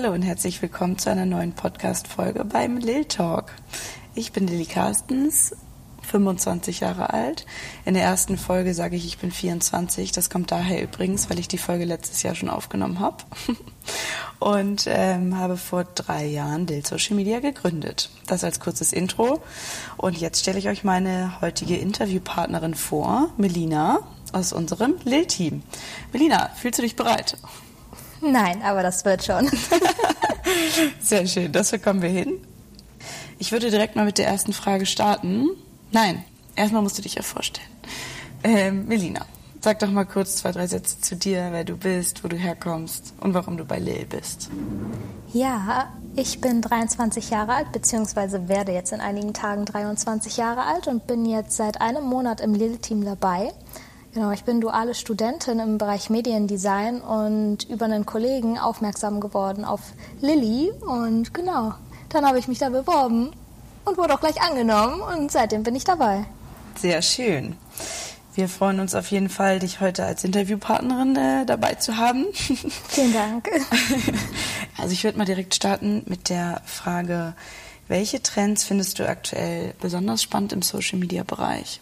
Hallo und herzlich willkommen zu einer neuen Podcast-Folge beim Lil Talk. Ich bin Lilly Carstens, 25 Jahre alt. In der ersten Folge sage ich, ich bin 24. Das kommt daher übrigens, weil ich die Folge letztes Jahr schon aufgenommen habe. Und ähm, habe vor drei Jahren Lil Social Media gegründet. Das als kurzes Intro. Und jetzt stelle ich euch meine heutige Interviewpartnerin vor, Melina aus unserem Lil-Team. Melina, fühlst du dich bereit? Nein, aber das wird schon. Sehr schön, das bekommen wir hin. Ich würde direkt mal mit der ersten Frage starten. Nein, erstmal musst du dich ja vorstellen. Ähm, Melina, sag doch mal kurz zwei, drei Sätze zu dir, wer du bist, wo du herkommst und warum du bei Lil bist. Ja, ich bin 23 Jahre alt, beziehungsweise werde jetzt in einigen Tagen 23 Jahre alt und bin jetzt seit einem Monat im Lil-Team dabei. Genau, ich bin duale Studentin im Bereich Mediendesign und über einen Kollegen aufmerksam geworden auf Lilly und genau, dann habe ich mich da beworben und wurde auch gleich angenommen und seitdem bin ich dabei. Sehr schön. Wir freuen uns auf jeden Fall, dich heute als Interviewpartnerin äh, dabei zu haben. Vielen Dank. Also ich würde mal direkt starten mit der Frage, welche Trends findest du aktuell besonders spannend im Social-Media-Bereich?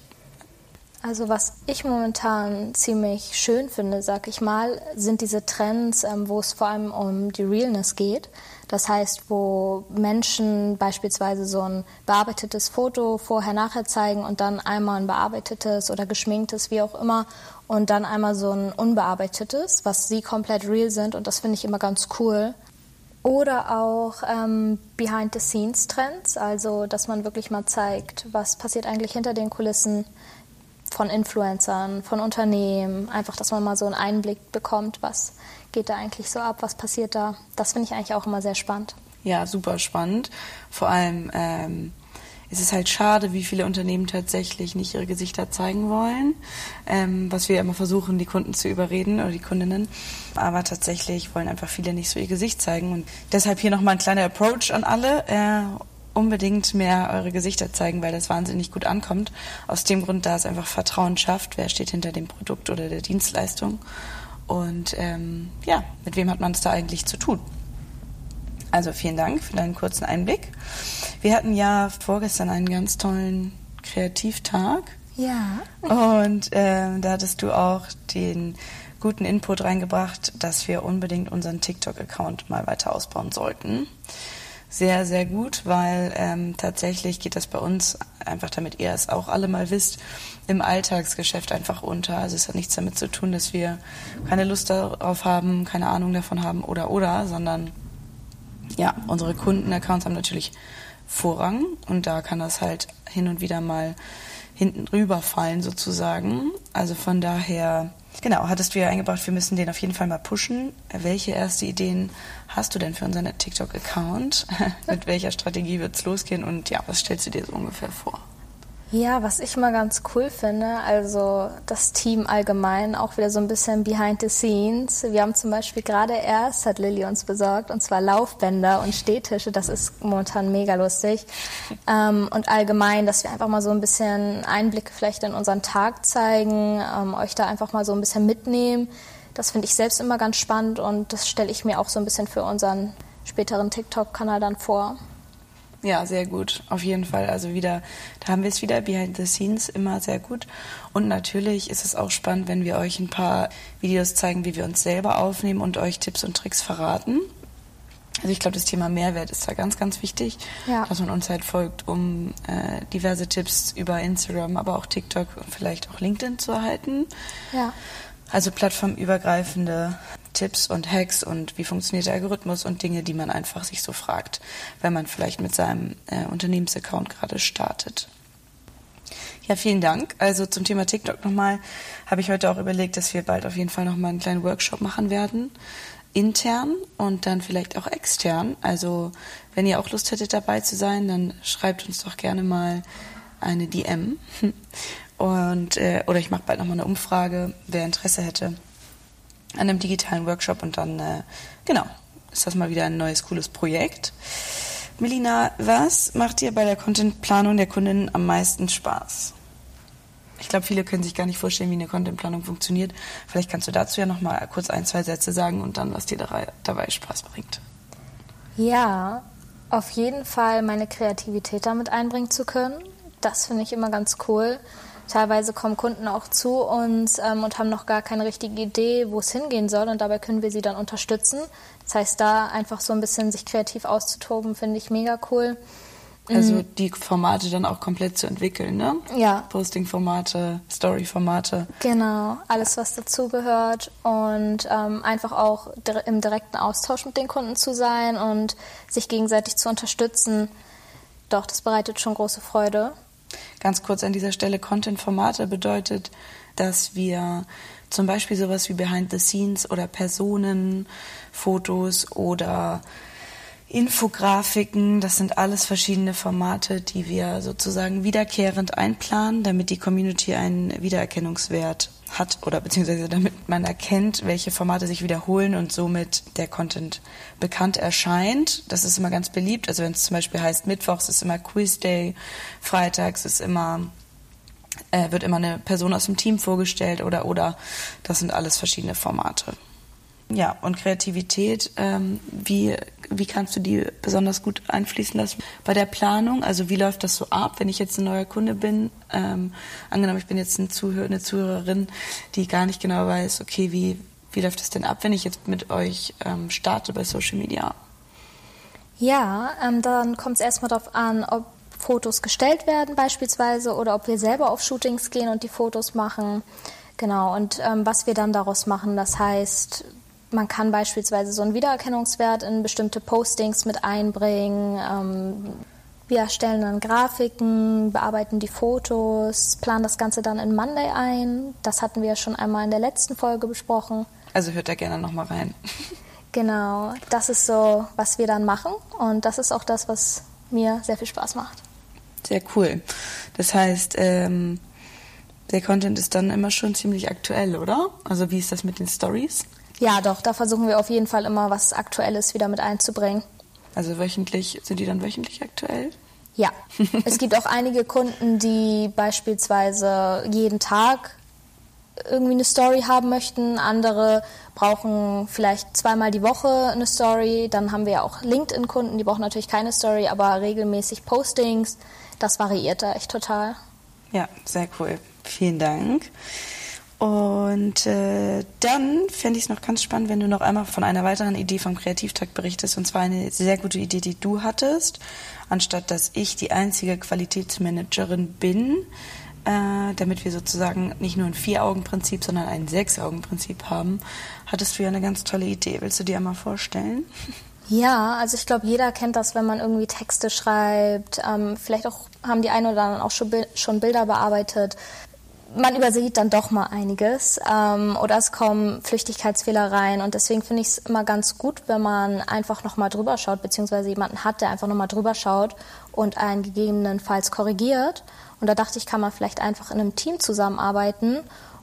Also was ich momentan ziemlich schön finde, sag ich mal, sind diese Trends, ähm, wo es vor allem um die Realness geht. Das heißt, wo Menschen beispielsweise so ein bearbeitetes Foto vorher-nachher zeigen und dann einmal ein bearbeitetes oder geschminktes, wie auch immer, und dann einmal so ein unbearbeitetes, was sie komplett real sind. Und das finde ich immer ganz cool. Oder auch ähm, Behind-the-Scenes-Trends, also dass man wirklich mal zeigt, was passiert eigentlich hinter den Kulissen von Influencern, von Unternehmen, einfach, dass man mal so einen Einblick bekommt, was geht da eigentlich so ab, was passiert da. Das finde ich eigentlich auch immer sehr spannend. Ja, super spannend. Vor allem ähm, ist es halt schade, wie viele Unternehmen tatsächlich nicht ihre Gesichter zeigen wollen, ähm, was wir immer versuchen, die Kunden zu überreden oder die Kundinnen. Aber tatsächlich wollen einfach viele nicht so ihr Gesicht zeigen. Und deshalb hier nochmal ein kleiner Approach an alle. Äh, unbedingt mehr eure Gesichter zeigen, weil das wahnsinnig gut ankommt. Aus dem Grund, da es einfach Vertrauen schafft, wer steht hinter dem Produkt oder der Dienstleistung. Und ähm, ja, mit wem hat man es da eigentlich zu tun? Also vielen Dank für deinen kurzen Einblick. Wir hatten ja vorgestern einen ganz tollen Kreativtag. Ja. Und äh, da hattest du auch den guten Input reingebracht, dass wir unbedingt unseren TikTok-Account mal weiter ausbauen sollten sehr, sehr gut, weil ähm, tatsächlich geht das bei uns, einfach damit ihr es auch alle mal wisst, im Alltagsgeschäft einfach unter. Also es hat nichts damit zu tun, dass wir keine Lust darauf haben, keine Ahnung davon haben oder oder, sondern ja, unsere Kundenaccounts haben natürlich Vorrang und da kann das halt hin und wieder mal hinten rüberfallen sozusagen. Also von daher Genau, hattest du ja eingebracht, wir müssen den auf jeden Fall mal pushen. Welche erste Ideen hast du denn für unseren TikTok-Account? Mit welcher Strategie wird es losgehen und ja, was stellst du dir so ungefähr vor? Ja, was ich mal ganz cool finde, also das Team allgemein, auch wieder so ein bisschen behind the scenes. Wir haben zum Beispiel gerade erst, hat Lilly uns besorgt, und zwar Laufbänder und Stehtische. Das ist momentan mega lustig. Ähm, und allgemein, dass wir einfach mal so ein bisschen Einblicke vielleicht in unseren Tag zeigen, ähm, euch da einfach mal so ein bisschen mitnehmen. Das finde ich selbst immer ganz spannend und das stelle ich mir auch so ein bisschen für unseren späteren TikTok-Kanal dann vor. Ja, sehr gut, auf jeden Fall. Also wieder, da haben wir es wieder, behind the scenes, immer sehr gut. Und natürlich ist es auch spannend, wenn wir euch ein paar Videos zeigen, wie wir uns selber aufnehmen und euch Tipps und Tricks verraten. Also ich glaube, das Thema Mehrwert ist da ganz, ganz wichtig, ja. dass man uns halt folgt, um äh, diverse Tipps über Instagram, aber auch TikTok und vielleicht auch LinkedIn zu erhalten. Ja. Also plattformübergreifende Tipps und Hacks und wie funktioniert der Algorithmus und Dinge, die man einfach sich so fragt, wenn man vielleicht mit seinem äh, Unternehmensaccount gerade startet. Ja, vielen Dank. Also zum Thema TikTok nochmal habe ich heute auch überlegt, dass wir bald auf jeden Fall nochmal einen kleinen Workshop machen werden. Intern und dann vielleicht auch extern. Also wenn ihr auch Lust hättet dabei zu sein, dann schreibt uns doch gerne mal eine DM und, äh, oder ich mache bald nochmal eine Umfrage, wer Interesse hätte an einem digitalen Workshop und dann, äh, genau, ist das mal wieder ein neues, cooles Projekt. Melina, was macht dir bei der Contentplanung der Kundin am meisten Spaß? Ich glaube, viele können sich gar nicht vorstellen, wie eine Contentplanung funktioniert. Vielleicht kannst du dazu ja noch mal kurz ein, zwei Sätze sagen und dann, was dir dabei Spaß bringt. Ja, auf jeden Fall meine Kreativität damit einbringen zu können. Das finde ich immer ganz cool. Teilweise kommen Kunden auch zu uns ähm, und haben noch gar keine richtige Idee, wo es hingehen soll und dabei können wir sie dann unterstützen. Das heißt, da einfach so ein bisschen sich kreativ auszutoben, finde ich mega cool. Also mhm. die Formate dann auch komplett zu entwickeln, ne? Ja. Posting-Formate, Story-Formate. Genau, alles, was dazugehört und ähm, einfach auch im direkten Austausch mit den Kunden zu sein und sich gegenseitig zu unterstützen. Doch, das bereitet schon große Freude. Ganz kurz an dieser Stelle, Content-Formate bedeutet, dass wir zum Beispiel sowas wie Behind the Scenes oder Personen, Fotos oder Infografiken, das sind alles verschiedene Formate, die wir sozusagen wiederkehrend einplanen, damit die Community einen Wiedererkennungswert hat oder beziehungsweise damit man erkennt, welche Formate sich wiederholen und somit der Content bekannt erscheint. Das ist immer ganz beliebt. Also wenn es zum Beispiel heißt, Mittwochs ist immer Quiz Day, Freitags ist immer äh, wird immer eine Person aus dem Team vorgestellt oder oder das sind alles verschiedene Formate. Ja, und Kreativität, ähm, wie, wie kannst du die besonders gut einfließen lassen bei der Planung? Also wie läuft das so ab, wenn ich jetzt ein neuer Kunde bin? Ähm, angenommen, ich bin jetzt ein Zuhör eine Zuhörerin, die gar nicht genau weiß, okay, wie, wie läuft das denn ab, wenn ich jetzt mit euch ähm, starte bei Social Media? Ja, ähm, dann kommt es erstmal darauf an, ob Fotos gestellt werden beispielsweise oder ob wir selber auf Shootings gehen und die Fotos machen. Genau, und ähm, was wir dann daraus machen, das heißt, man kann beispielsweise so einen Wiedererkennungswert in bestimmte Postings mit einbringen. Ähm, wir erstellen dann Grafiken, bearbeiten die Fotos, planen das Ganze dann in Monday ein. Das hatten wir ja schon einmal in der letzten Folge besprochen. Also hört da gerne nochmal rein. Genau, das ist so, was wir dann machen und das ist auch das, was mir sehr viel Spaß macht. Sehr cool. Das heißt, ähm, der Content ist dann immer schon ziemlich aktuell, oder? Also wie ist das mit den Stories? Ja, doch, da versuchen wir auf jeden Fall immer was Aktuelles wieder mit einzubringen. Also wöchentlich, sind die dann wöchentlich aktuell? Ja, es gibt auch einige Kunden, die beispielsweise jeden Tag irgendwie eine Story haben möchten. Andere brauchen vielleicht zweimal die Woche eine Story. Dann haben wir ja auch LinkedIn-Kunden, die brauchen natürlich keine Story, aber regelmäßig Postings. Das variiert da echt total. Ja, sehr cool. Vielen Dank. Und äh, dann fände ich es noch ganz spannend, wenn du noch einmal von einer weiteren Idee vom Kreativtag berichtest. Und zwar eine sehr gute Idee, die du hattest. Anstatt dass ich die einzige Qualitätsmanagerin bin, äh, damit wir sozusagen nicht nur ein Vier-Augen-Prinzip, sondern ein Sechs-Augen-Prinzip haben, hattest du ja eine ganz tolle Idee. Willst du dir einmal vorstellen? Ja, also ich glaube, jeder kennt das, wenn man irgendwie Texte schreibt. Ähm, vielleicht auch haben die einen oder anderen auch schon, schon Bilder bearbeitet man übersieht dann doch mal einiges ähm, oder es kommen Flüchtigkeitsfehler rein und deswegen finde ich es immer ganz gut, wenn man einfach nochmal drüber schaut, beziehungsweise jemanden hat, der einfach nochmal drüber schaut und einen gegebenenfalls korrigiert. Und da dachte ich, kann man vielleicht einfach in einem Team zusammenarbeiten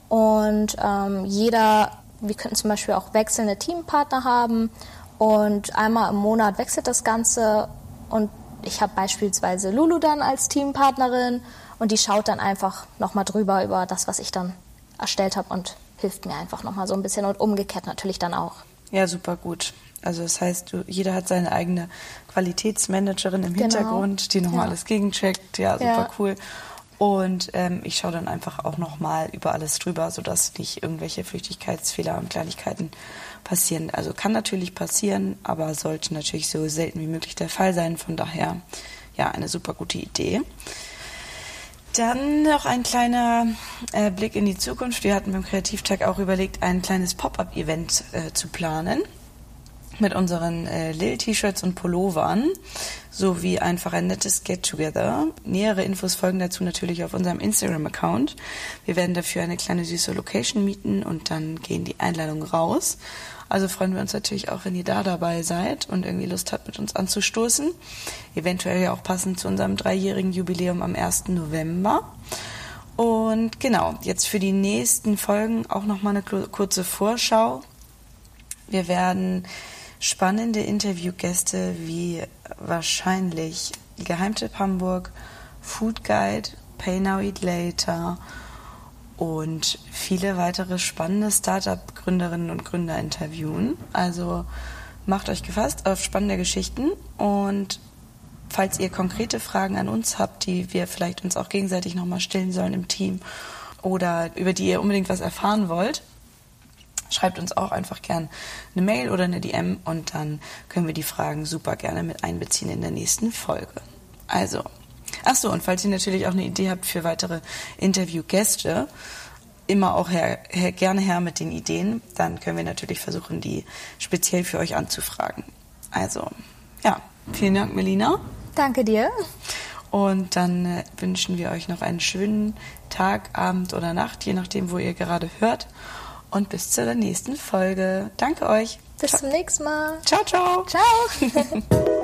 und ähm, jeder, wir könnten zum Beispiel auch wechselnde Teampartner haben und einmal im Monat wechselt das Ganze und ich habe beispielsweise Lulu dann als Teampartnerin und die schaut dann einfach nochmal drüber über das, was ich dann erstellt habe und hilft mir einfach nochmal so ein bisschen und umgekehrt natürlich dann auch. Ja, super gut. Also das heißt, du, jeder hat seine eigene Qualitätsmanagerin im genau. Hintergrund, die nochmal ja. alles gegencheckt. Ja, super ja. cool. Und ähm, ich schaue dann einfach auch nochmal über alles drüber, sodass nicht irgendwelche Flüchtigkeitsfehler und Kleinigkeiten passieren. Also kann natürlich passieren, aber sollte natürlich so selten wie möglich der Fall sein. Von daher, ja, eine super gute Idee. Dann noch ein kleiner äh, Blick in die Zukunft. Wir hatten beim Kreativtag auch überlegt, ein kleines Pop-up-Event äh, zu planen mit unseren äh, Lil-T-Shirts und Pullovern sowie einfach ein nettes Get-Together. Nähere Infos folgen dazu natürlich auf unserem Instagram-Account. Wir werden dafür eine kleine süße Location mieten und dann gehen die Einladungen raus. Also freuen wir uns natürlich auch, wenn ihr da dabei seid und irgendwie Lust habt, mit uns anzustoßen. Eventuell ja auch passend zu unserem dreijährigen Jubiläum am 1. November. Und genau, jetzt für die nächsten Folgen auch nochmal eine kurze Vorschau. Wir werden spannende Interviewgäste wie wahrscheinlich Geheimtipp Hamburg, Food Guide, Pay Now Eat Later und viele weitere spannende Startup-Gründerinnen und Gründer interviewen. Also macht euch gefasst auf spannende Geschichten und falls ihr konkrete Fragen an uns habt, die wir vielleicht uns auch gegenseitig nochmal stellen sollen im Team oder über die ihr unbedingt was erfahren wollt, schreibt uns auch einfach gern eine Mail oder eine DM und dann können wir die Fragen super gerne mit einbeziehen in der nächsten Folge. Also, ach so, und falls ihr natürlich auch eine Idee habt für weitere Interviewgäste, immer auch her, her, gerne her mit den Ideen, dann können wir natürlich versuchen, die speziell für euch anzufragen. Also, ja, vielen Dank, Melina. Danke dir. Und dann äh, wünschen wir euch noch einen schönen Tag, Abend oder Nacht, je nachdem, wo ihr gerade hört. Und bis zur nächsten Folge. Danke euch. Bis ciao. zum nächsten Mal. Ciao, ciao. Ciao.